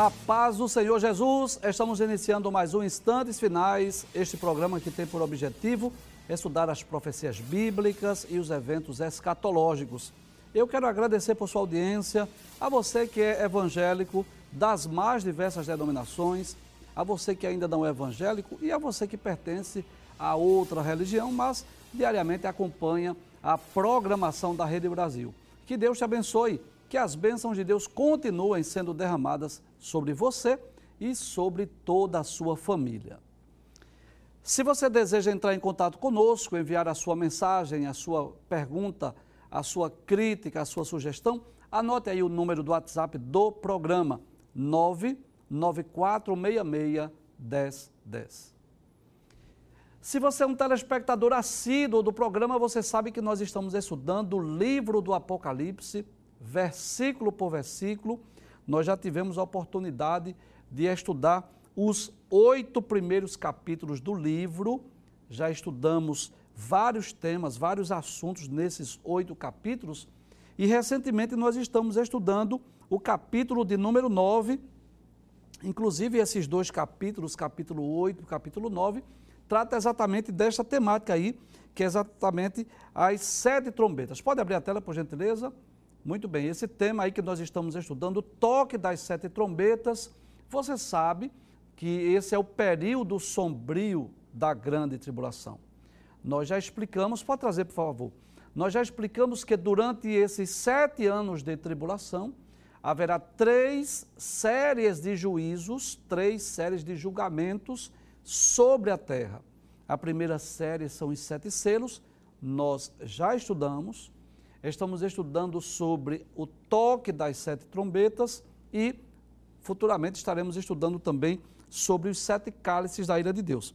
A paz do Senhor Jesus, estamos iniciando mais um Instantes Finais, este programa que tem por objetivo estudar as profecias bíblicas e os eventos escatológicos. Eu quero agradecer por sua audiência, a você que é evangélico das mais diversas denominações, a você que ainda não é evangélico e a você que pertence a outra religião, mas diariamente acompanha a programação da Rede Brasil. Que Deus te abençoe, que as bênçãos de Deus continuem sendo derramadas sobre você e sobre toda a sua família. Se você deseja entrar em contato conosco, enviar a sua mensagem, a sua pergunta, a sua crítica, a sua sugestão, anote aí o número do WhatsApp do programa 99466 1010. Se você é um telespectador assíduo do programa, você sabe que nós estamos estudando o livro do Apocalipse, versículo por versículo. Nós já tivemos a oportunidade de estudar os oito primeiros capítulos do livro, já estudamos vários temas, vários assuntos nesses oito capítulos, e recentemente nós estamos estudando o capítulo de número 9, inclusive esses dois capítulos, capítulo 8 e capítulo 9, trata exatamente desta temática aí, que é exatamente as sete trombetas. Pode abrir a tela, por gentileza? Muito bem, esse tema aí que nós estamos estudando, o toque das sete trombetas, você sabe que esse é o período sombrio da grande tribulação. Nós já explicamos, pode trazer por favor, nós já explicamos que durante esses sete anos de tribulação, haverá três séries de juízos, três séries de julgamentos sobre a terra. A primeira série são os sete selos, nós já estudamos, estamos estudando sobre o toque das sete trombetas e futuramente estaremos estudando também sobre os sete cálices da ira de Deus.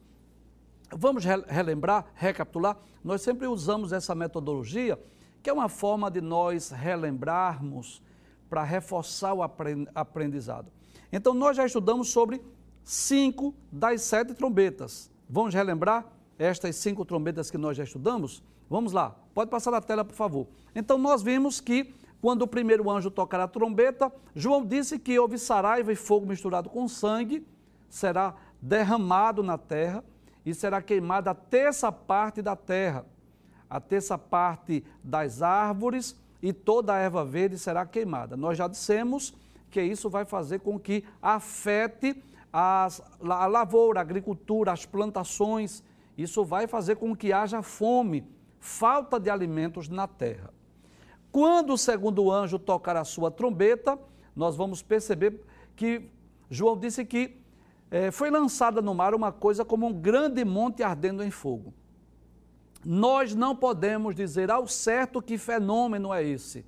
Vamos relembrar, recapitular? Nós sempre usamos essa metodologia, que é uma forma de nós relembrarmos para reforçar o aprendizado. Então, nós já estudamos sobre cinco das sete trombetas. Vamos relembrar estas cinco trombetas que nós já estudamos? Vamos lá, pode passar na tela, por favor. Então, nós vimos que quando o primeiro anjo tocar a trombeta, João disse que houve saraiva e fogo misturado com sangue, será derramado na terra e será queimada a terça parte da terra. A terça parte das árvores e toda a erva verde será queimada. Nós já dissemos que isso vai fazer com que afete as, a lavoura, a agricultura, as plantações. Isso vai fazer com que haja fome, falta de alimentos na terra. Quando o segundo anjo tocar a sua trombeta, nós vamos perceber que João disse que é, foi lançada no mar uma coisa como um grande monte ardendo em fogo. Nós não podemos dizer ao certo que fenômeno é esse.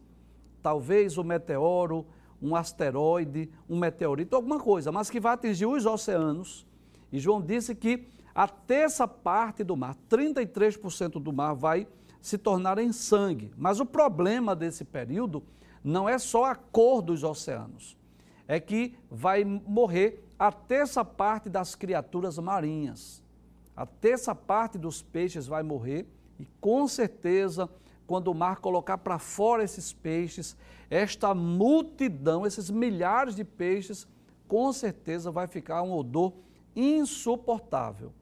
Talvez o meteoro, um asteroide, um meteorito, alguma coisa, mas que vai atingir os oceanos. E João disse que a terça parte do mar, 33% do mar, vai se tornar em sangue. Mas o problema desse período não é só a cor dos oceanos, é que vai morrer a terça parte das criaturas marinhas. A terça parte dos peixes vai morrer e com certeza, quando o mar colocar para fora esses peixes, esta multidão, esses milhares de peixes, com certeza vai ficar um odor insuportável.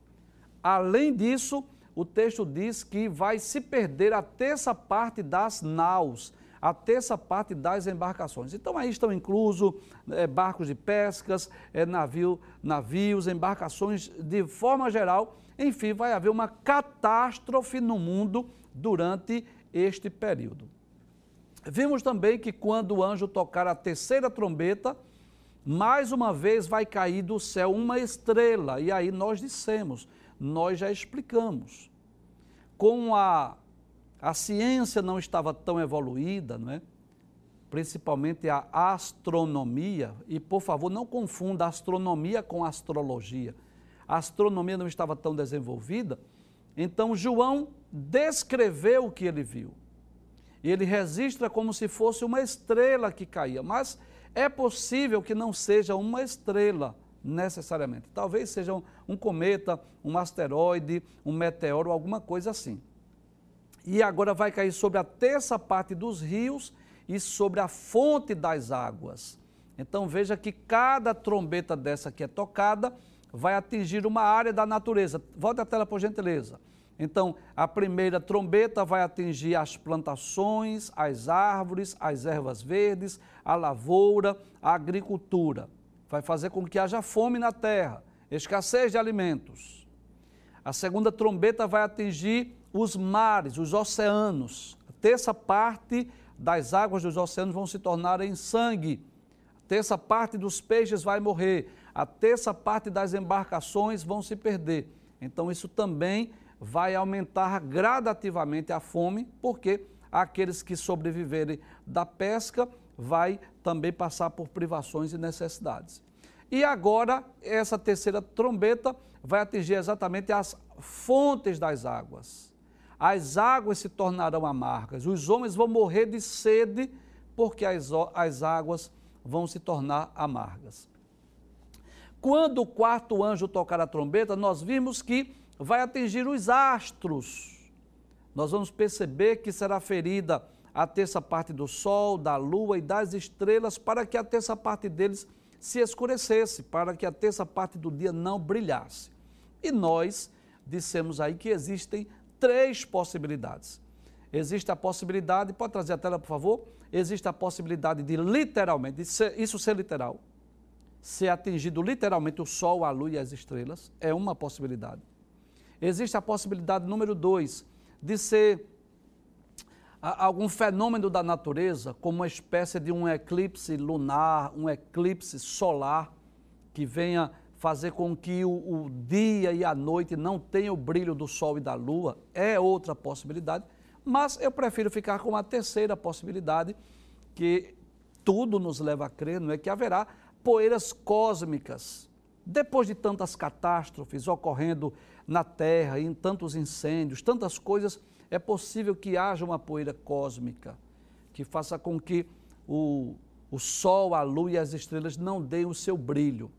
Além disso, o texto diz que vai se perder a terça parte das naus, a terça parte das embarcações. Então aí estão inclusos é, barcos de pescas, é, navio, navios, embarcações de forma geral. Enfim, vai haver uma catástrofe no mundo durante este período. Vimos também que quando o anjo tocar a terceira trombeta, mais uma vez vai cair do céu uma estrela. E aí nós dissemos, nós já explicamos. Com a a ciência não estava tão evoluída, não é? principalmente a astronomia, e por favor não confunda astronomia com astrologia. A astronomia não estava tão desenvolvida, então João descreveu o que ele viu. E ele registra como se fosse uma estrela que caía, mas é possível que não seja uma estrela necessariamente. Talvez seja um, cometa, um asteroide, um meteoro, alguma coisa assim e agora vai cair sobre a terça parte dos rios e sobre a fonte das águas. Então veja que cada trombeta dessa que é tocada vai atingir uma área da natureza. Volta a tela, por gentileza. Então, a primeira trombeta vai atingir as plantações, as árvores, as ervas verdes, a lavoura, a agricultura. Vai fazer com que haja fome na terra, escassez de alimentos. A segunda trombeta vai atingir os mares, os oceanos. A terça parte das águas dos oceanos vão se tornar em sangue. A terça parte dos peixes vai morrer. A terça parte das embarcações vão se perder. Então, isso também vai aumentar gradativamente a fome, porque aqueles que sobreviverem da pesca vai também passar por privações e necessidades. E agora, essa terceira trombeta vai atingir exatamente as fontes das águas. As águas se tornarão amargas, os homens vão morrer de sede, porque as, as águas vão se tornar amargas. Quando o quarto anjo tocar a trombeta, nós vimos que vai atingir os astros. Nós vamos perceber que será ferida a terça parte do sol, da lua e das estrelas, para que a terça parte deles se escurecesse, para que a terça parte do dia não brilhasse. E nós dissemos aí que existem três possibilidades. Existe a possibilidade, pode trazer a tela, por favor? Existe a possibilidade de literalmente, de ser, isso ser literal, ser atingido literalmente o sol, a lua e as estrelas, é uma possibilidade. Existe a possibilidade número dois, de ser algum fenômeno da natureza, como uma espécie de um eclipse lunar, um eclipse solar, que venha fazer com que o, o, dia e a noite não tenham o brilho do sol e da lua, é outra possibilidade, mas eu prefiro ficar com a terceira possibilidade, que tudo nos leva a crer, não é que haverá poeiras cósmicas. Depois de tantas catástrofes ocorrendo na Terra, em tantos incêndios, tantas coisas, é possível que haja uma poeira cósmica que faça com que o, o Sol, a Lua e as estrelas não deem o seu brilho.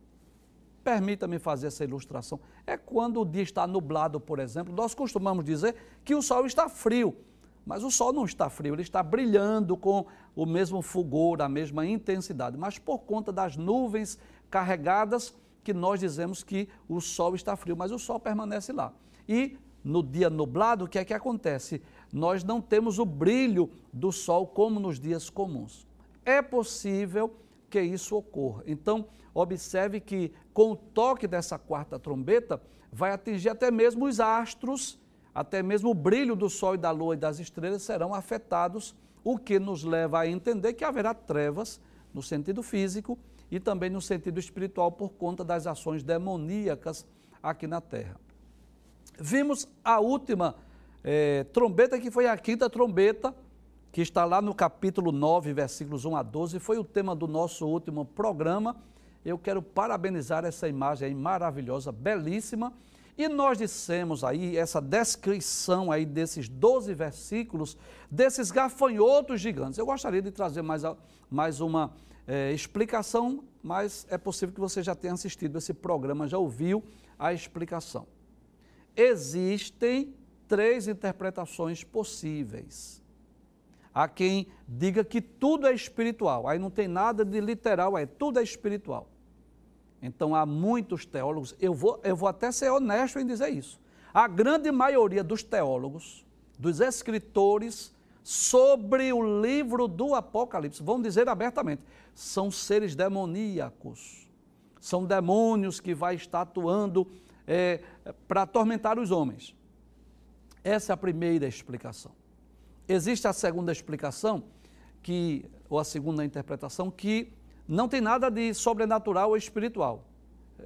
Permita-me fazer essa ilustração. É quando o dia está nublado, por exemplo, nós costumamos dizer que o sol está frio, mas o sol não está frio, ele está brilhando com o mesmo fulgor, a mesma intensidade, mas por conta das nuvens carregadas, que nós dizemos que o sol está frio, mas o sol permanece lá. E no dia nublado, o que é que acontece? Nós não temos o brilho do sol como nos dias comuns. É possível que isso ocorra. Então, observe que com o toque dessa quarta trombeta, vai atingir até mesmo os astros, até mesmo o brilho do sol e da lua e das estrelas serão afetados, o que nos leva a entender que haverá trevas no sentido físico e também no sentido espiritual por conta das ações demoníacas aqui na terra. Vimos a última é, trombeta, que foi a quinta trombeta, que está lá no capítulo 9, versículos 1 a 12, foi o tema do nosso último programa. Eu quero parabenizar essa imagem aí maravilhosa, belíssima. E nós dissemos aí, essa descrição aí desses 12 versículos, desses gafanhotos gigantes. Eu gostaria de trazer mais, mais uma é, explicação, mas é possível que você já tenha assistido esse programa, já ouviu a explicação. Existem três interpretações possíveis. Há quem diga que tudo é espiritual, aí não tem nada de literal, é tudo é espiritual. Então há muitos teólogos, eu vou, eu vou até ser honesto em dizer isso. A grande maioria dos teólogos, dos escritores sobre o livro do Apocalipse, vamos dizer abertamente, são seres demoníacos, são demônios que vai estar atuando é, para atormentar os homens. Essa é a primeira explicação. Existe a segunda explicação, que, ou a segunda interpretação, que não tem nada de sobrenatural ou espiritual.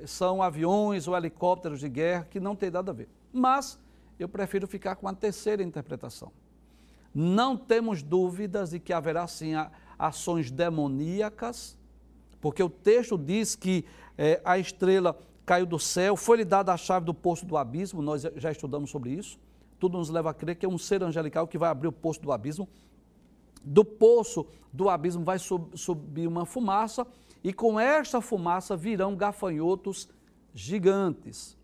São aviões ou helicópteros de guerra que não tem nada a ver. Mas eu prefiro ficar com a terceira interpretação. Não temos dúvidas de que haverá sim ações demoníacas, porque o texto diz que é, a estrela caiu do céu, foi-lhe dada a chave do poço do abismo, nós já estudamos sobre isso. Tudo nos leva a crer que é um ser angelical que vai abrir o poço do abismo. Do poço do abismo vai sub, subir uma fumaça, e com esta fumaça virão gafanhotos gigantes.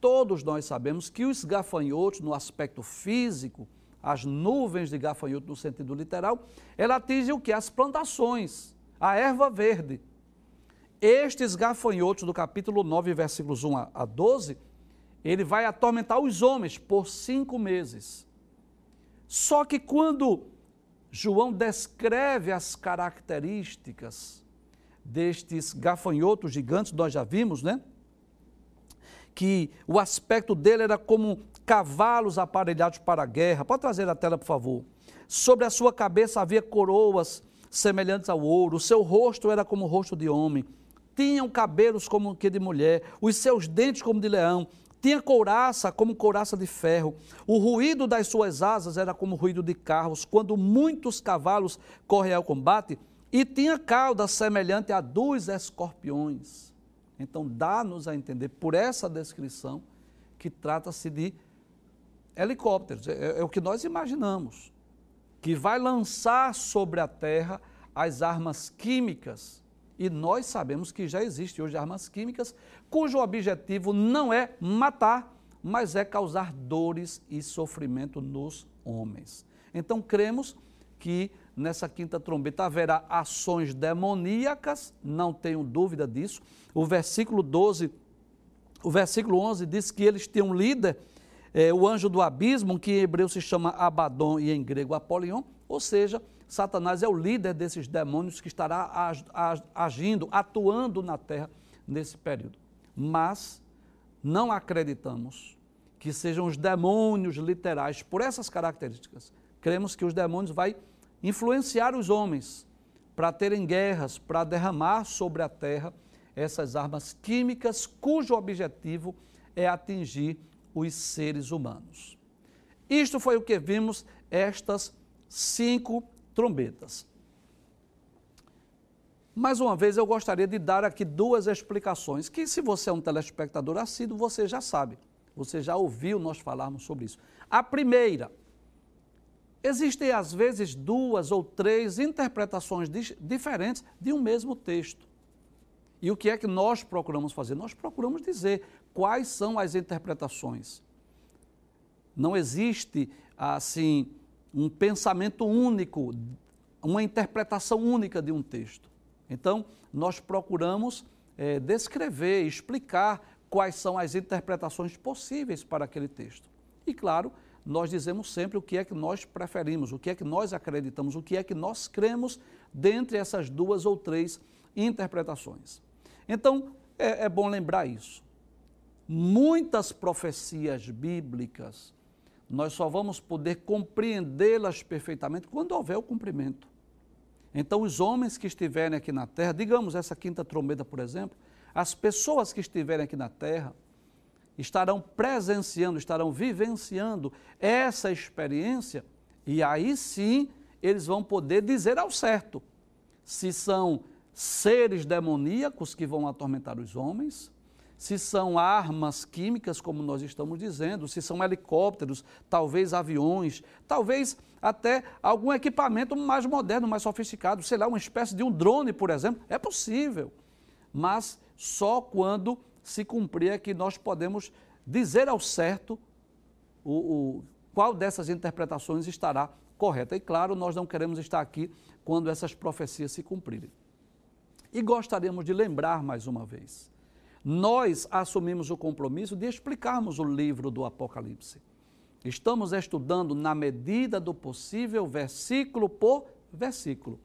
Todos nós sabemos que os gafanhotos, no aspecto físico, as nuvens de gafanhoto no sentido literal, ela atinge o que? As plantações. a erva verde. Estes gafanhotos do capítulo 9, versículos 1 a 12, ele vai atormentar os homens por cinco meses. Só que quando João descreve as características destes gafanhotos gigantes, nós já vimos, né? Que o aspecto dele era como cavalos aparelhados para a guerra. Pode trazer a tela, por favor. Sobre a sua cabeça havia coroas semelhantes ao ouro, o seu rosto era como o rosto de homem, tinham cabelos como que de mulher, os seus dentes como de leão, tinha couraça como couraça de ferro, o ruído das suas asas era como o ruído de carros, quando muitos cavalos correm ao combate, e tinha cauda semelhante a dos escorpiões. Então dá-nos a entender por essa descrição que trata-se de helicópteros, é, é, o que nós imaginamos, que vai lançar sobre a terra as armas químicas. E nós sabemos que já existem hoje armas químicas cujo objetivo não é matar, mas é causar dores e sofrimento nos homens. Então cremos que nessa quinta trombeta haverá ações demoníacas, não tenho dúvida disso. O versículo 12, o versículo 11 diz que eles têm um líder é, o anjo do abismo, que em hebreu se chama Abaddon e em grego Apolion, ou seja, Satanás é o líder desses demônios que estará agindo, atuando na terra nesse período. Mas não acreditamos que sejam os demônios literais por essas características. Cremos que os demônios vão influenciar os homens para terem guerras, para derramar sobre a terra essas armas químicas cujo objetivo é atingir os seres humanos. Isto foi o que vimos estas cinco trombetas. Mais uma vez, eu gostaria de dar aqui duas explicações, que se você é um telespectador assíduo, você já sabe, você já ouviu nós falarmos sobre isso. A primeira, existem às vezes duas ou três interpretações diferentes de um mesmo texto. E o que é que nós procuramos fazer? Nós procuramos dizer quais são as interpretações. Não existe, assim, um pensamento único, uma interpretação única de um texto. Então, nós procuramos é, descrever, explicar quais são as interpretações possíveis para aquele texto. E, claro, nós dizemos sempre o que é que nós preferimos, o que é que nós acreditamos, o que é que nós cremos dentre essas duas ou três interpretações. Então, é, é bom lembrar isso muitas profecias bíblicas, nós só vamos poder compreendê-las perfeitamente quando houver o cumprimento. Então, os homens que estiverem aqui na terra, digamos essa quinta trombeta, por exemplo, as pessoas que estiverem aqui na terra estarão presenciando, estarão vivenciando essa experiência, e aí sim eles vão poder dizer ao certo se são seres demoníacos que vão atormentar os homens, se são armas químicas, como nós estamos dizendo, se são helicópteros, talvez aviões, talvez até algum equipamento mais moderno, mais sofisticado, sei lá, uma espécie de um drone, por exemplo, é possível. Mas só quando se cumprir é que nós podemos dizer ao certo o, o, qual dessas interpretações estará correta. E claro, nós não queremos estar aqui quando essas profecias se cumprirem. E gostaríamos de lembrar mais uma vez nós assumimos o compromisso de explicarmos o livro do Apocalipse. Estamos estudando na medida do possível, versículo por versículo.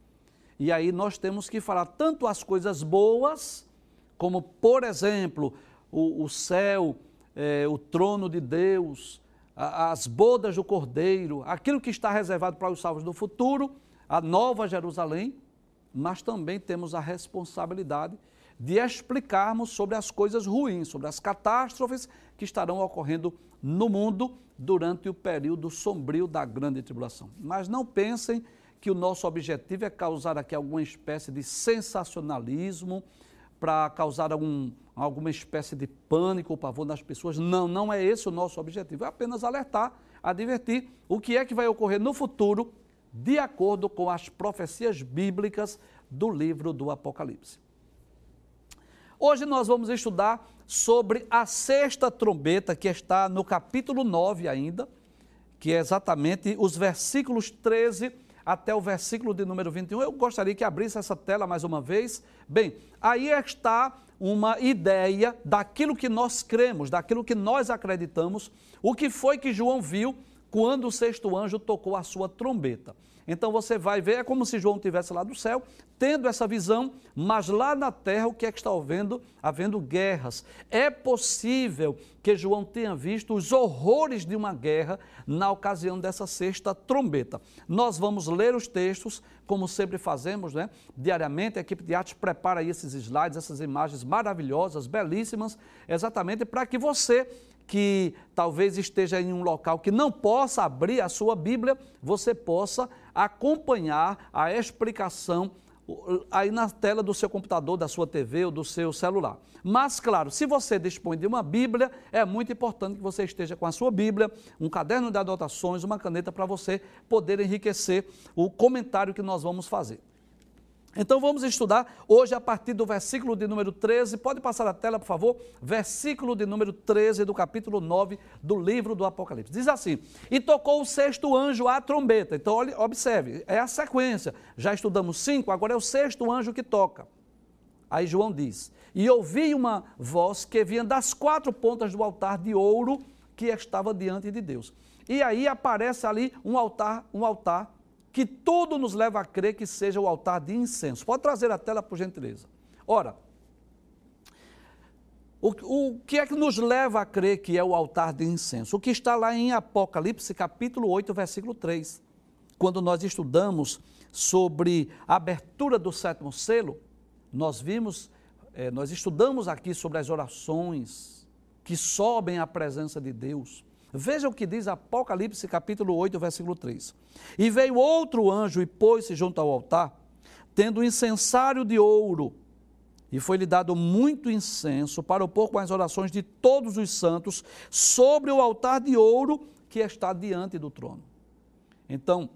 E aí nós temos que falar tanto as coisas boas, como, por exemplo, o, o céu, é, o trono de Deus, a, as bodas do Cordeiro, aquilo que está reservado para os salvos do futuro, a nova Jerusalém, mas também temos a responsabilidade de explicarmos sobre as coisas ruins, sobre as catástrofes que estarão ocorrendo no mundo durante o período sombrio da grande tribulação. Mas não pensem que o nosso objetivo é causar aqui alguma espécie de sensacionalismo, para causar algum, alguma espécie de pânico ou pavor nas pessoas. Não, não é esse o nosso objetivo. É apenas alertar, advertir o que é que vai ocorrer no futuro, de acordo com as profecias bíblicas do livro do Apocalipse. Hoje nós vamos estudar sobre a sexta trombeta, que está no capítulo 9 ainda, que é exatamente os versículos 13 até o versículo de número 21. Eu gostaria que abrisse essa tela mais uma vez. Bem, aí está uma ideia daquilo que nós cremos, daquilo que nós acreditamos, o que foi que João viu quando o sexto anjo tocou a sua trombeta. Então você vai ver, é como se João estivesse lá do céu, tendo essa visão, mas lá na terra o que é que está havendo? Havendo guerras. É possível que João tenha visto os horrores de uma guerra na ocasião dessa sexta trombeta. Nós vamos ler os textos, como sempre fazemos, né? Diariamente, a equipe de arte prepara aí esses slides, essas imagens maravilhosas, belíssimas, exatamente para que você que talvez esteja em um local que não possa abrir a sua Bíblia, você possa acompanhar a explicação aí na tela do seu computador, da sua TV ou do seu celular. Mas, claro, se você dispõe de uma Bíblia, é muito importante que você esteja com a sua Bíblia, um caderno de anotações, uma caneta para você poder enriquecer o comentário que nós vamos fazer. Então vamos estudar hoje a partir do versículo de número 13. Pode passar a tela, por favor? Versículo de número 13 do capítulo 9 do livro do Apocalipse. Diz assim: E tocou o sexto anjo a trombeta. Então, observe, é a sequência. Já estudamos cinco, agora é o sexto anjo que toca. Aí João diz: E ouvi uma voz que vinha das quatro pontas do altar de ouro que estava diante de Deus. E aí aparece ali um altar, um altar que tudo nos leva a crer que seja o altar de incenso. Pode trazer a tela, por gentileza. Ora, o, o, que é que nos leva a crer que é o altar de incenso? O que está lá em Apocalipse, capítulo 8, versículo 3. Quando nós estudamos sobre a abertura do sétimo selo, nós vimos, eh, nós estudamos aqui sobre as orações que sobem à presença de Deus. Veja o que diz Apocalipse capítulo 8, versículo 3. E veio outro anjo e pôs-se junto ao altar, tendo um incensário de ouro, e foi-lhe dado muito incenso para opor com as orações de todos os santos sobre o altar de ouro que está diante do trono. Então,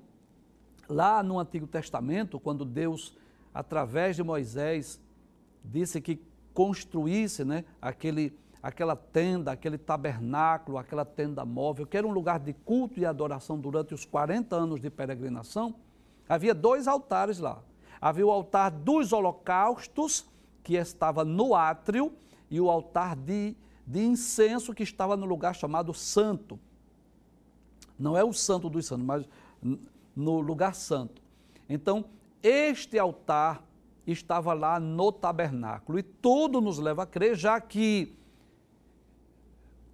lá no Antigo Testamento, quando Deus, através de Moisés, disse que construísse né, aquele aquela tenda, aquele tabernáculo, aquela tenda móvel, que era um lugar de culto e adoração durante os 40 anos de peregrinação, havia dois altares lá. Havia o altar dos holocaustos, que estava no átrio, e o altar de, de incenso, que estava no lugar chamado Santo. Não é o Santo dos Santos, mas no lugar santo. Então, este altar estava lá no tabernáculo. E tudo nos leva a crer, já que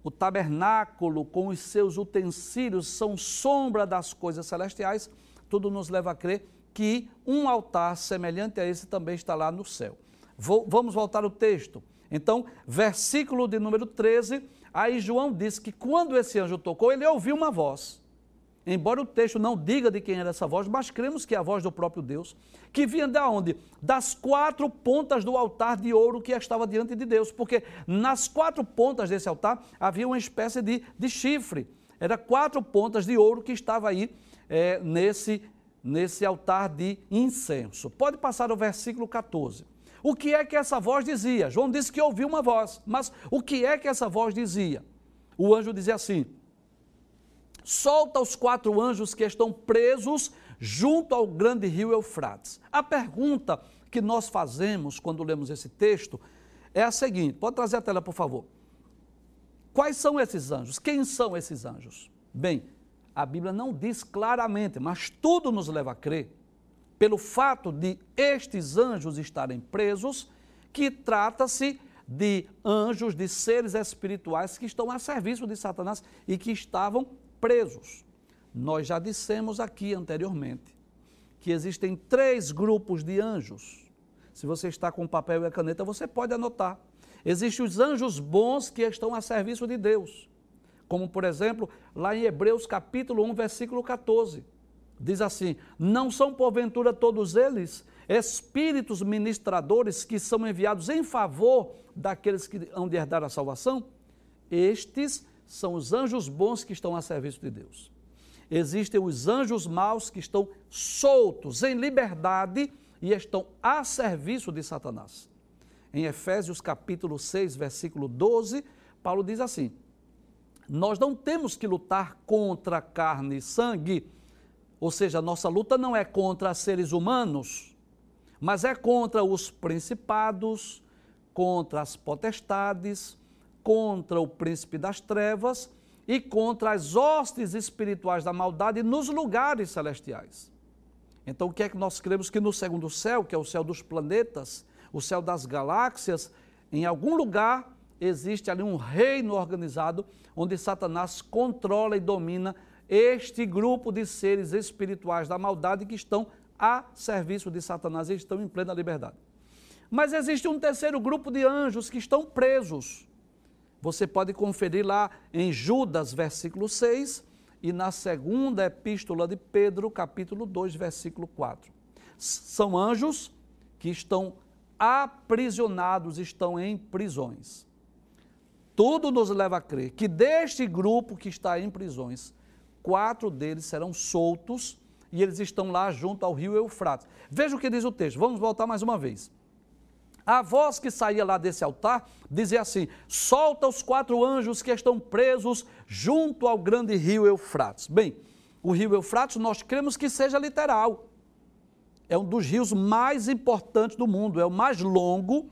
o tabernáculo com os seus utensílios são sombra das coisas celestiais, tudo nos leva a crer que um altar semelhante a esse também está lá no céu. Vou, vamos voltar ao texto. Então, versículo de número 13, aí João diz que quando esse anjo tocou, ele ouviu uma voz. Embora o texto não diga de quem era essa voz, mas cremos que é a voz do próprio Deus, que vinha de onde? Das quatro pontas do altar de ouro que estava diante de Deus, porque nas quatro pontas desse altar havia uma espécie de, de chifre. Era quatro pontas de ouro que estava aí é, nesse, nesse altar de incenso. Pode passar o versículo 14. O que é que essa voz dizia? João disse que ouviu uma voz, mas o que é que essa voz dizia? O anjo dizia assim: solta os quatro anjos que estão presos junto ao grande rio Eufrates. A pergunta que nós fazemos quando lemos esse texto é a seguinte: pode trazer a tela, por favor. Quais são esses anjos? Quem são esses anjos? Bem, a Bíblia não diz claramente, mas tudo nos leva a crer, pelo fato de estes anjos estarem presos, que trata-se de anjos, de seres espirituais que estão a serviço de Satanás e que estavam presos. Nós já dissemos aqui anteriormente que existem três grupos de anjos. Se você está com papel e a caneta, você pode anotar. Existem os anjos bons que estão a serviço de Deus. Como, por exemplo, lá em Hebreus capítulo 1, versículo 14. Diz assim: Não são porventura todos eles espíritos ministradores que são enviados em favor daqueles que hão de herdar a salvação? Estes são os anjos bons que estão a serviço de Deus. Existem os anjos maus que estão soltos, em liberdade e estão a serviço de Satanás. Em Efésios capítulo 6, versículo 12, Paulo diz assim: Nós não temos que lutar contra carne e sangue, Ou seja, nossa luta não é contra seres humanos, mas é contra os principados, contra as potestades, contra o príncipe das trevas e contra as hostes espirituais da maldade nos lugares celestiais. Então, o que é que nós cremos que no segundo céu, que é o céu dos planetas, o céu das galáxias, em algum lugar existe ali um reino organizado onde Satanás controla e domina este grupo de seres espirituais da maldade que estão a serviço de Satanás e estão em plena liberdade. Mas existe um terceiro grupo de anjos que estão presos. Você pode conferir lá em Judas, versículo 6, e na segunda epístola de Pedro, capítulo 2, versículo 4. São anjos que estão aprisionados, estão em prisões. Tudo nos leva a crer que deste grupo que está em prisões, quatro deles serão soltos e eles estão lá junto ao rio Eufrates. Veja o que diz o texto, vamos voltar mais uma vez. A voz que saía lá desse altar dizia assim: solta os quatro anjos que estão presos junto ao grande rio Eufrates. Bem, o rio Eufrates nós cremos que seja literal. É um dos rios mais importantes do mundo, é o mais longo,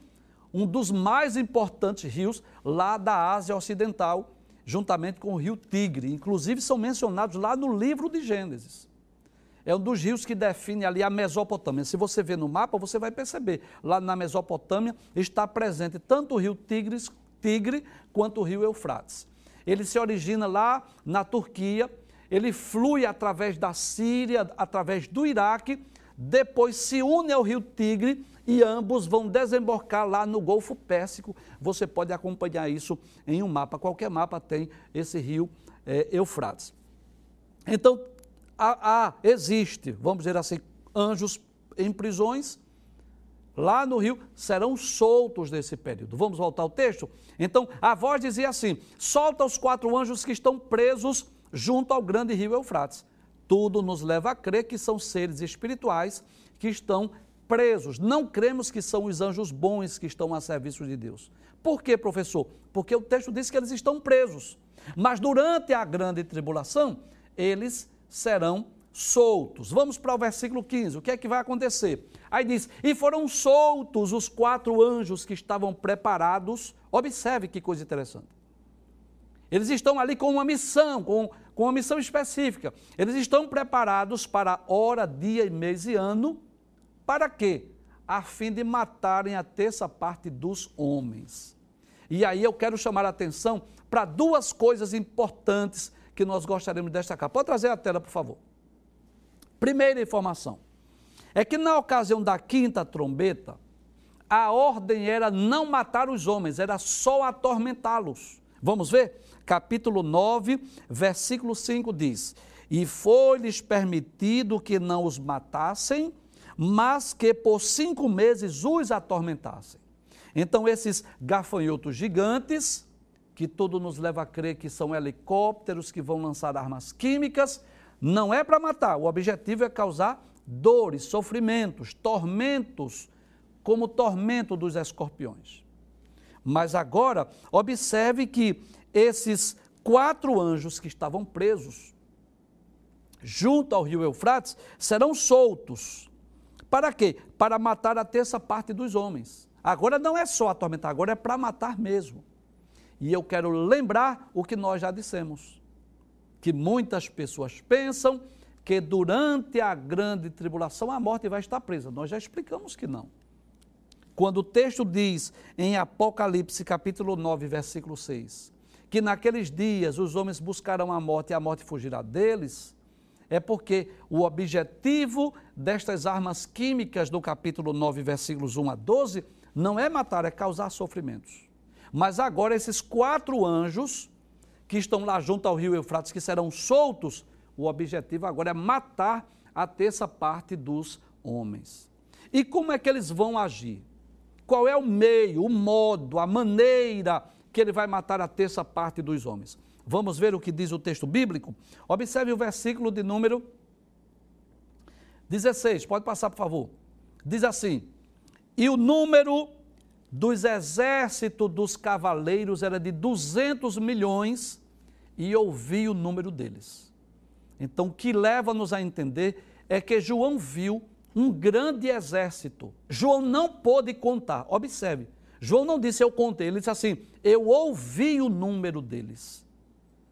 um dos mais importantes rios lá da Ásia Ocidental, juntamente com o rio Tigre. Inclusive são mencionados lá no livro de Gênesis é um dos rios que define ali a Mesopotâmia. Se você ver no mapa, você vai perceber. Lá na Mesopotâmia está presente tanto o rio Tigres, Tigre quanto o rio Eufrates. Ele se origina lá na Turquia, ele flui através da Síria, através do Iraque, depois se une ao rio Tigre e ambos vão desembocar lá no Golfo Pérsico. Você pode acompanhar isso em um mapa. Qualquer mapa tem esse rio é, Eufrates. Então, há, há, existe, vamos dizer assim, anjos em prisões, lá no rio, serão soltos nesse período. Vamos voltar ao texto? Então, a voz dizia assim: solta os quatro anjos que estão presos junto ao grande rio Eufrates. Tudo nos leva a crer que são seres espirituais que estão presos. Não cremos que são os anjos bons que estão a serviço de Deus. Por quê, professor? Porque o texto diz que eles estão presos. Mas durante a grande tribulação, eles serão soltos. Vamos para o versículo 15. O que é que vai acontecer? Aí diz: E foram soltos os quatro anjos que estavam preparados. Observe que coisa interessante. Eles estão ali com uma missão, com, com uma missão específica. Eles estão preparados para hora, dia, mês e ano. Para quê? A fim de matarem a terça parte dos homens. E aí eu quero chamar a atenção para duas coisas importantes que nós gostaríamos de destacar. Pode trazer a tela, por favor. Primeira informação é que na ocasião da quinta trombeta, a ordem era não matar os homens, era só atormentá-los. Vamos ver? Capítulo 9, versículo 5 diz: E foi-lhes permitido que não os matassem, mas que por cinco meses os atormentassem. Então, esses gafanhotos gigantes que tudo nos leva a crer que são helicópteros que vão lançar armas químicas, não é para matar, o objetivo é causar dores, sofrimentos, tormentos, como o tormento dos escorpiões. Mas agora, observe que esses quatro anjos que estavam presos junto ao rio Eufrates serão soltos. Para quê? Para matar a terça parte dos homens. Agora não é só atormentar, agora é para matar mesmo. E eu quero lembrar o que nós já dissemos: que muitas pessoas pensam que durante a grande tribulação a morte vai estar presa. Nós já explicamos que não. Quando o texto diz em Apocalipse capítulo 9, versículo 6, que naqueles dias os homens buscarão a morte e a morte fugirá deles, é porque o objetivo destas armas químicas do capítulo 9, versículos 1 a 12, não é matar, é causar sofrimentos. Mas agora esses quatro anjos que estão lá junto ao rio Eufrates, que serão soltos, o objetivo agora é matar a terça parte dos homens. E como é que eles vão agir? Qual é o meio, o modo, a maneira que ele vai matar a terça parte dos homens? Vamos ver o que diz o texto bíblico? Observe o versículo de número 16, pode passar, por favor. Diz assim: E o número dos exércitos dos cavaleiros era de 200 milhões e ouvi o número deles. Então, o que leva-nos a entender é que João viu um grande exército. João não pôde contar. Observe, João não disse eu contei, ele disse assim: eu ouvi o número deles.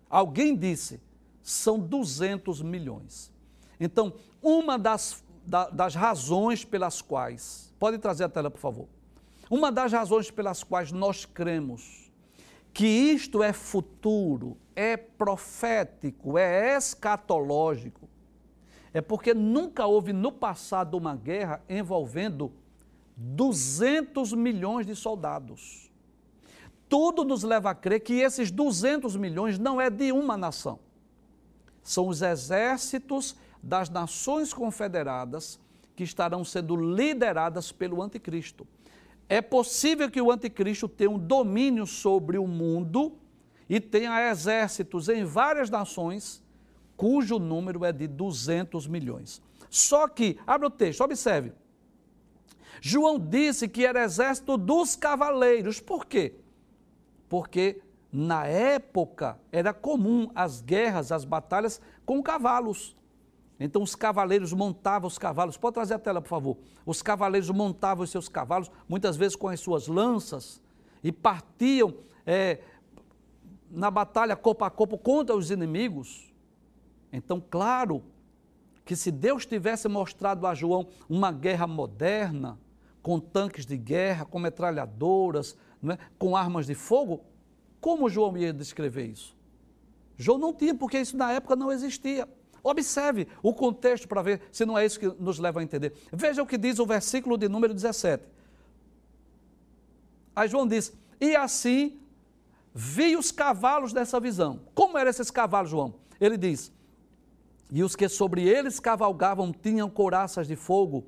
Alguém disse, são 200 milhões. Então, uma das, da, das razões pelas quais, pode trazer a tela, por favor. Uma das razões pelas quais nós cremos que isto é futuro, é profético, é escatológico, é porque nunca houve no passado uma guerra envolvendo 200 milhões de soldados. Tudo nos leva a crer que esses 200 milhões não é de uma nação. São os exércitos das nações confederadas que estarão sendo lideradas pelo anticristo. É possível que o anticristo tenha um domínio sobre o mundo e tenha exércitos em várias nações cujo número é de 200 milhões. Só que, abre o texto, observe. João disse que era exército dos cavaleiros. Por quê? Porque na época era comum as guerras, as batalhas com cavalos. Então os cavaleiros montavam os cavalos. Pode trazer a tela, por favor. Os cavaleiros montavam os seus cavalos, muitas vezes com as suas lanças, e partiam é, na batalha corpo a corpo contra os inimigos. Então, claro que se Deus tivesse mostrado a João uma guerra moderna, com tanques de guerra, com metralhadoras, é? com armas de fogo, como João ia descrever isso? João não tinha, porque isso na época não existia. Observe o contexto para ver se não é isso que nos leva a entender. Veja o que diz o versículo de número 17. Aí João diz: E assim vi os cavalos dessa visão. Como eram esses cavalos, João? Ele diz: e os que sobre eles cavalgavam tinham couraças de fogo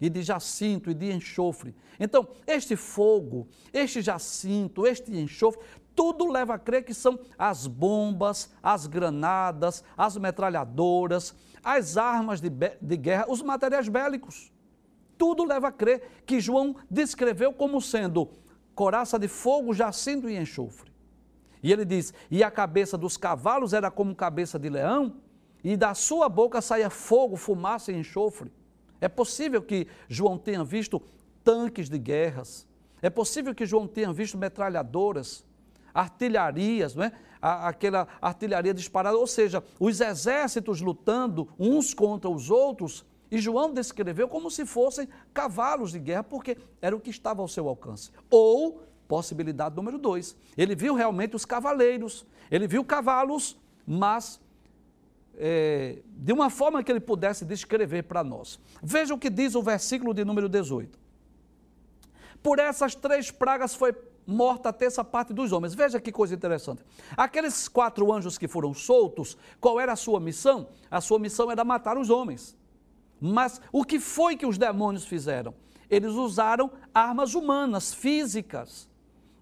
e de jacinto e de enxofre. Então, este fogo, este jacinto, este enxofre, tudo leva a crer que são as bombas, as granadas, as metralhadoras, as armas de, de guerra, os materiais bélicos. Tudo leva a crer que João descreveu como sendo coraça de fogo, jacinto e enxofre. E ele diz: e a cabeça dos cavalos era como cabeça de leão, e da sua boca saia fogo, fumaça e enxofre. É possível que João tenha visto tanques de guerras, é possível que João tenha visto metralhadoras, artilharias, não é? aquela artilharia disparada, ou seja, os exércitos lutando uns contra os outros, e João descreveu como se fossem cavalos de guerra, porque era o que estava ao seu alcance. Ou, possibilidade número dois, ele viu realmente os cavaleiros, ele viu cavalos, mas é, de uma forma que ele pudesse descrever para nós. Veja o que diz o versículo de número 18. Por essas três pragas foi morta a terça parte dos homens. Veja que coisa interessante. Aqueles quatro anjos que foram soltos, qual era a sua missão? A sua missão era matar os homens. Mas o que foi que os demônios fizeram? Eles usaram armas humanas, físicas.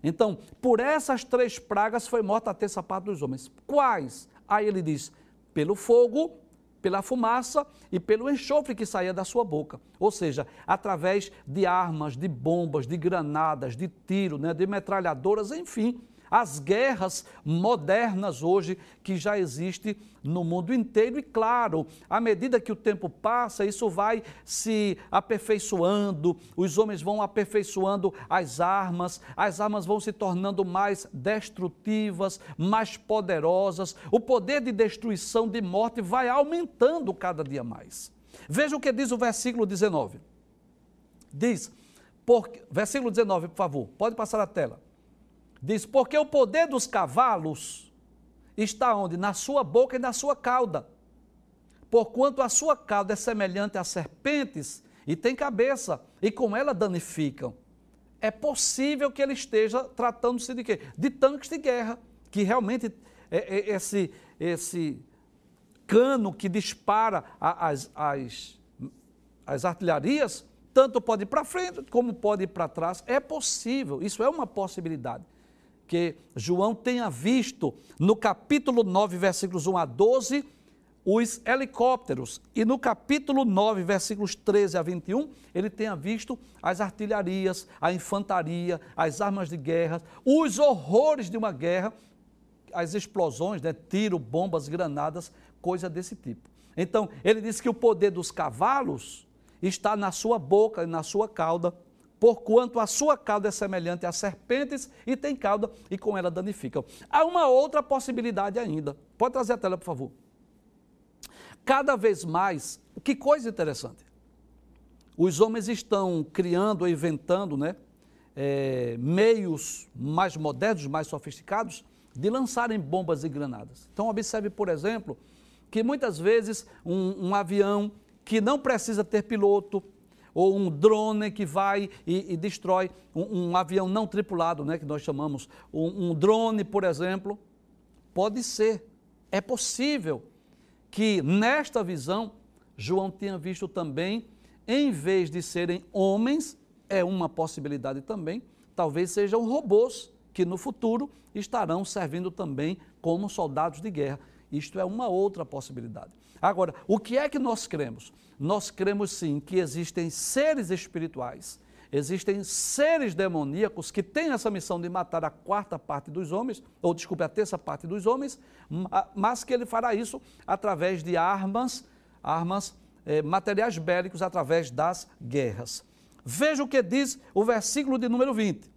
Então, por essas três pragas foi morta a terça parte dos homens. Quais? Aí ele diz: pelo fogo, pela fumaça e pelo enxofre que saía da sua boca. Ou seja, através de armas, de bombas, de granadas, de tiro, né, de metralhadoras, enfim as guerras modernas hoje que já existem no mundo inteiro. E claro, à medida que o tempo passa, isso vai se aperfeiçoando, os homens vão aperfeiçoando as armas, as armas vão se tornando mais destrutivas, mais poderosas, o poder de destruição, de morte vai aumentando cada dia mais. Veja o que diz o versículo 19. Diz, por, versículo 19, por favor, pode passar a tela. Diz: Porque o poder dos cavalos está onde? Na sua boca e na sua cauda. Porquanto a sua cauda é semelhante a serpentes e tem cabeça, e com ela danificam. É possível que ele esteja tratando-se de quê? De tanques de guerra, que realmente é, é esse, esse cano que dispara as, as, as artilharias, tanto pode ir para frente como pode ir para trás. É possível, isso é uma possibilidade que João tenha visto no capítulo 9, versículos 1 a 12, os helicópteros, e no capítulo 9, versículos 13 a 21, ele tenha visto as artilharias, a infantaria, as armas de guerra, os horrores de uma guerra, as explosões, né, tiro, bombas, granadas, coisa desse tipo. Então, ele diz que o poder dos cavalos está na sua boca e na sua cauda, porquanto a sua cauda é semelhante a serpentes e tem cauda e com ela danificam. Há uma outra possibilidade ainda. Pode trazer a tela, por favor. Cada vez mais, que coisa interessante. Os homens estão criando, inventando, né, é, meios mais modernos, mais sofisticados, de lançarem bombas e granadas. Então, observe, por exemplo, que muitas vezes um, um avião que não precisa ter piloto, ou um drone que vai e, e destrói um, um, avião não tripulado, né, que nós chamamos, um, um drone, por exemplo, pode ser, é possível que nesta visão João tenha visto também, em vez de serem homens, é uma possibilidade também, talvez sejam robôs que no futuro estarão servindo também como soldados de guerra. Isto é uma outra possibilidade. Agora, o que é que nós cremos? Nós cremos sim que existem seres espirituais, existem seres demoníacos que têm essa missão de matar a quarta parte dos homens, ou desculpe, a terça parte dos homens, mas que ele fará isso através de armas, armas, eh, materiais bélicos, através das guerras. Veja o que diz o versículo de número 20.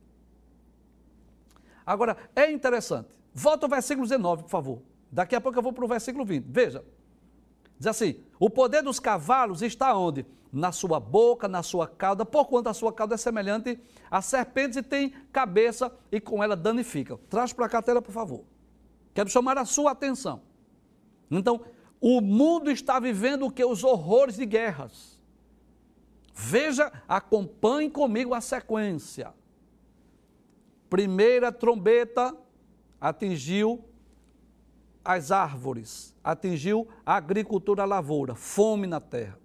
Agora, é interessante. Volta ao versículo 19, por favor. Daqui a pouco eu vou para o versículo 20. Veja. Diz assim: o poder dos cavalos está onde? Na sua boca, na sua cauda, porquanto a sua cauda é semelhante a serpentes e tem cabeça e com ela danifica. Traz para cá a tela, por favor. Quero chamar a sua atenção. Então, o mundo está vivendo o que? Os horrores de guerras. Veja, acompanhe comigo a sequência. Primeira trombeta atingiu as árvores, atingiu a agricultura, a lavoura, fome na terra.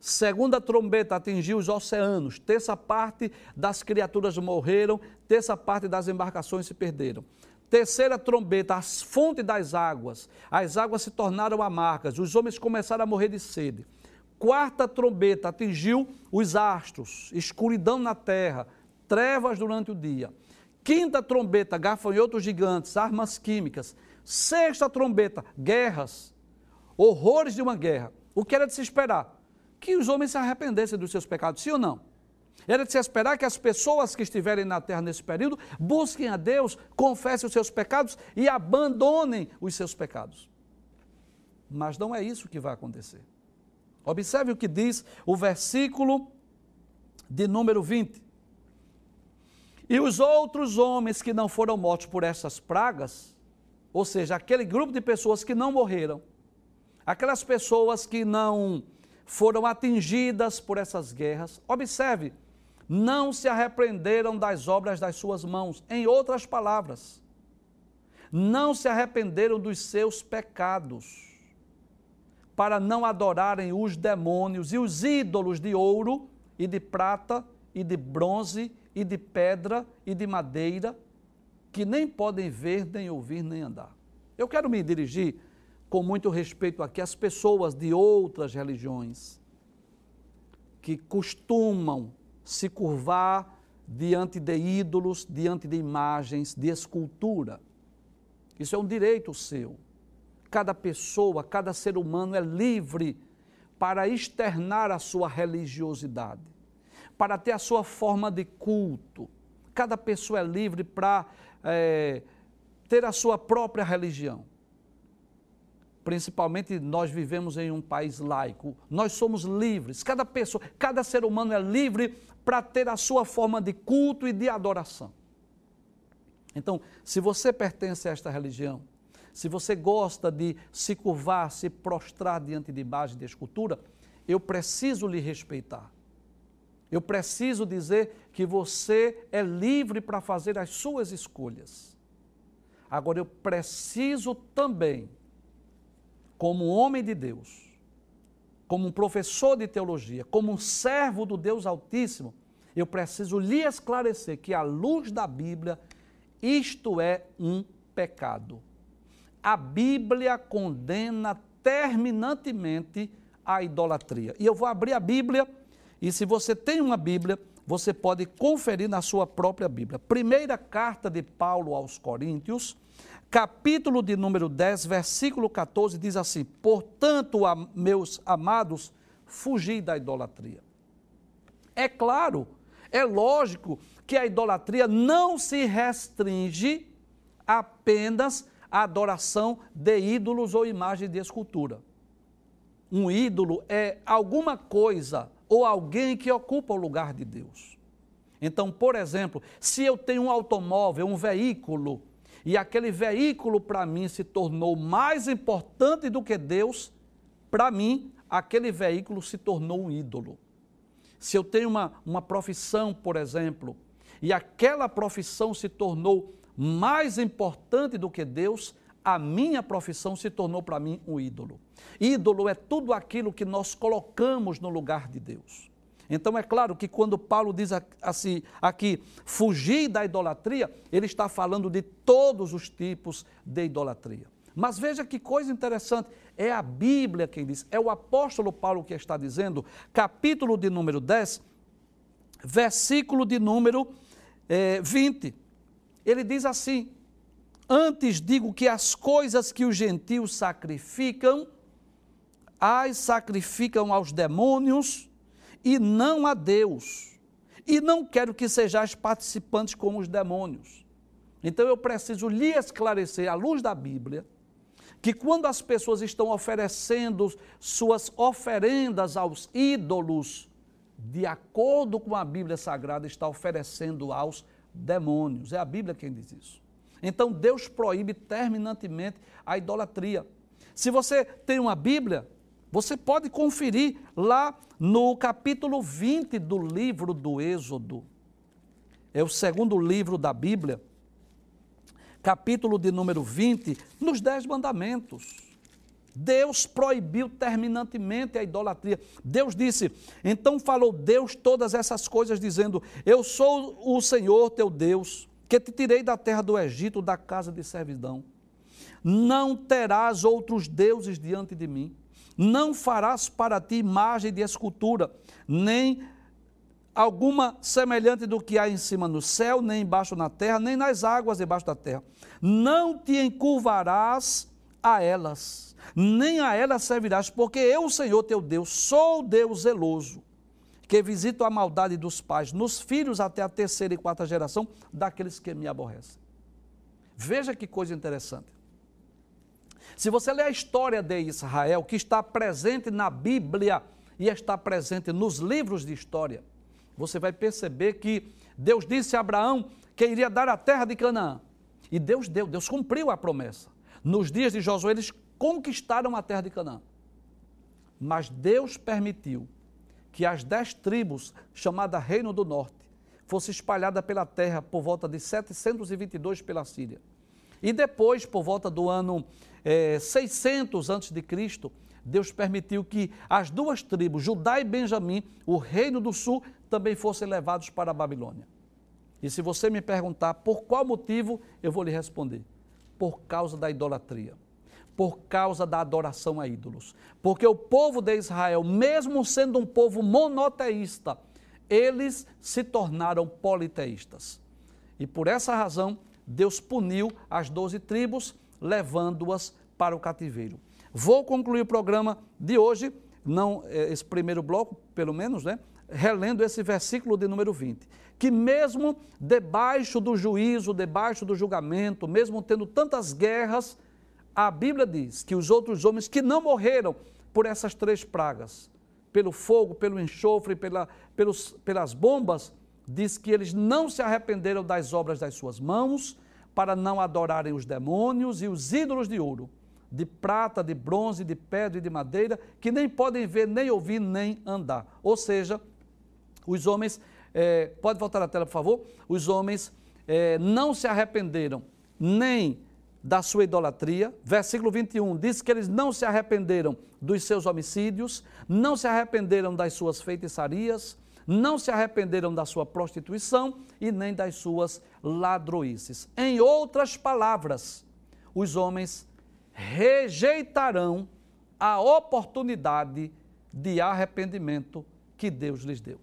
Segunda trombeta atingiu os oceanos, terça parte das criaturas morreram, terça parte das embarcações se perderam. Terceira trombeta, as fontes das águas, as águas se tornaram amargas, os homens começaram a morrer de sede. Quarta trombeta atingiu os astros, escuridão na terra, trevas durante o dia. Quinta trombeta, gafanhotos gigantes, armas químicas. Sexta trombeta, guerras, horrores de uma guerra. O que era de se esperar? Que os homens se arrependessem dos seus pecados, sim ou não? Era de se esperar que as pessoas que estiverem na terra nesse período busquem a Deus, confessem os seus pecados e abandonem os seus pecados. Mas não é isso que vai acontecer. Observe o que diz o versículo de número 20. E os outros homens que não foram mortos por essas pragas, ou seja, aquele grupo de pessoas que não morreram, aquelas pessoas que não foram atingidas por essas guerras, observe, não se arrependeram das obras das suas mãos. Em outras palavras, não se arrependeram dos seus pecados, para não adorarem os demônios e os ídolos de ouro e de prata e de bronze e de pedra e de madeira que nem podem ver, nem ouvir, nem andar. Eu quero me dirigir com muito respeito aqui às pessoas de outras religiões que costumam se curvar diante de ídolos, diante de imagens, de escultura. Isso é um direito seu. Cada pessoa, cada ser humano é livre para externar a sua religiosidade, para ter a sua forma de culto. Cada pessoa é livre para é, ter a sua própria religião. Principalmente nós vivemos em um país laico, nós somos livres, cada pessoa, cada ser humano é livre para ter a sua forma de culto e de adoração. Então, se você pertence a esta religião, se você gosta de se curvar, se prostrar diante de imagem de escultura, eu preciso lhe respeitar. Eu preciso dizer que você é livre para fazer as suas escolhas. Agora, eu preciso também, como homem de Deus, como um professor de teologia, como um servo do Deus Altíssimo, eu preciso lhe esclarecer que, à luz da Bíblia, isto é um pecado. A Bíblia condena terminantemente a idolatria. E eu vou abrir a Bíblia, e se você tem uma Bíblia, você pode conferir na sua própria Bíblia. Primeira carta de Paulo aos Coríntios, capítulo de número 10, versículo 14, diz assim: Portanto, meus amados, fugi da idolatria. É claro, é lógico que a idolatria não se restringe apenas à adoração de ídolos ou imagem de escultura. Um ídolo é alguma coisa ou alguém que ocupa o lugar de Deus. Então, por exemplo, se eu tenho um automóvel, um veículo, e aquele veículo para mim se tornou mais importante do que Deus, para mim, aquele veículo se tornou um ídolo. Se eu tenho uma, uma profissão, por exemplo, e aquela profissão se tornou mais importante do que Deus, a minha profissão se tornou para mim um ídolo. Ídolo é tudo aquilo que nós colocamos no lugar de Deus. Então é claro que quando Paulo diz assim aqui, fugir da idolatria, ele está falando de todos os tipos de idolatria. Mas veja que coisa interessante, é a Bíblia quem diz, é o apóstolo Paulo que está dizendo, capítulo de número 10, versículo de número é, 20. Ele diz assim: Antes digo que as coisas que os gentios sacrificam, as sacrificam aos demônios e não a Deus. E não quero que sejais participantes como os demônios. Então eu preciso lhe esclarecer, à luz da Bíblia, que quando as pessoas estão oferecendo suas oferendas aos ídolos, de acordo com a Bíblia Sagrada, está oferecendo aos demônios. É a Bíblia quem diz isso. Então Deus proíbe terminantemente a idolatria. Se você tem uma Bíblia, você pode conferir lá no capítulo 20 do livro do Êxodo. É o segundo livro da Bíblia, capítulo de número 20, nos Dez Mandamentos. Deus proibiu terminantemente a idolatria. Deus disse: Então falou Deus todas essas coisas, dizendo: Eu sou o Senhor teu Deus, que te tirei da terra do Egito, da casa de servidão. Não terás outros deuses diante de mim. Não farás para ti imagem de escultura, nem alguma semelhante do que há em cima no céu, nem embaixo na terra, nem nas águas debaixo da terra. Não te encurvarás a elas nem a ela servirás, porque eu, Senhor teu Deus, sou Deus zeloso, que visito a maldade dos pais nos filhos até a terceira e quarta geração daqueles que me aborrecem. Veja que coisa interessante. Se você ler a história de Israel, que está presente na Bíblia e está presente nos livros de história, você vai perceber que Deus disse a Abraão que iria dar a terra de Canaã. E Deus deu, Deus cumpriu a promessa. Nos dias de Josué, eles conquistaram a terra de Canaã. Mas Deus permitiu que as dez tribos, chamada Reino do Norte, fosse espalhada pela terra por volta de 722 pela Síria. E depois, por volta do ano é, 600 a.C., Deus permitiu que as duas tribos, Judá e Benjamim, o reino do sul, também fossem levados para a Babilônia. E se você me perguntar por qual motivo, eu vou lhe responder: por causa da idolatria por causa da adoração a ídolos. Porque o povo de Israel, mesmo sendo um povo monoteísta, eles se tornaram politeístas. E por essa razão, Deus puniu as doze tribos, levando-as para o cativeiro. Vou concluir o programa de hoje, não é, esse primeiro bloco, pelo menos, né? Relendo esse versículo de número 20. Que mesmo debaixo do juízo, debaixo do julgamento, mesmo tendo tantas guerras, a Bíblia diz que os outros homens que não morreram por essas três pragas, pelo fogo, pelo enxofre, pela, pelos, pelas bombas, diz que eles não se arrependeram das obras das suas mãos, para não adorarem os demônios e os ídolos de ouro, de prata, de bronze, de pedra e de madeira, que nem podem ver, nem ouvir, nem andar. Ou seja, os homens, é, pode voltar a tela, por favor? Os homens é, não se arrependeram nem da sua idolatria. Versículo 21 diz que eles não se arrependeram dos seus homicídios, não se arrependeram das suas feitiçarias, não se arrependeram da sua prostituição e nem das suas ladroices. Em outras palavras, os homens rejeitarão a oportunidade de arrependimento que Deus lhes deu.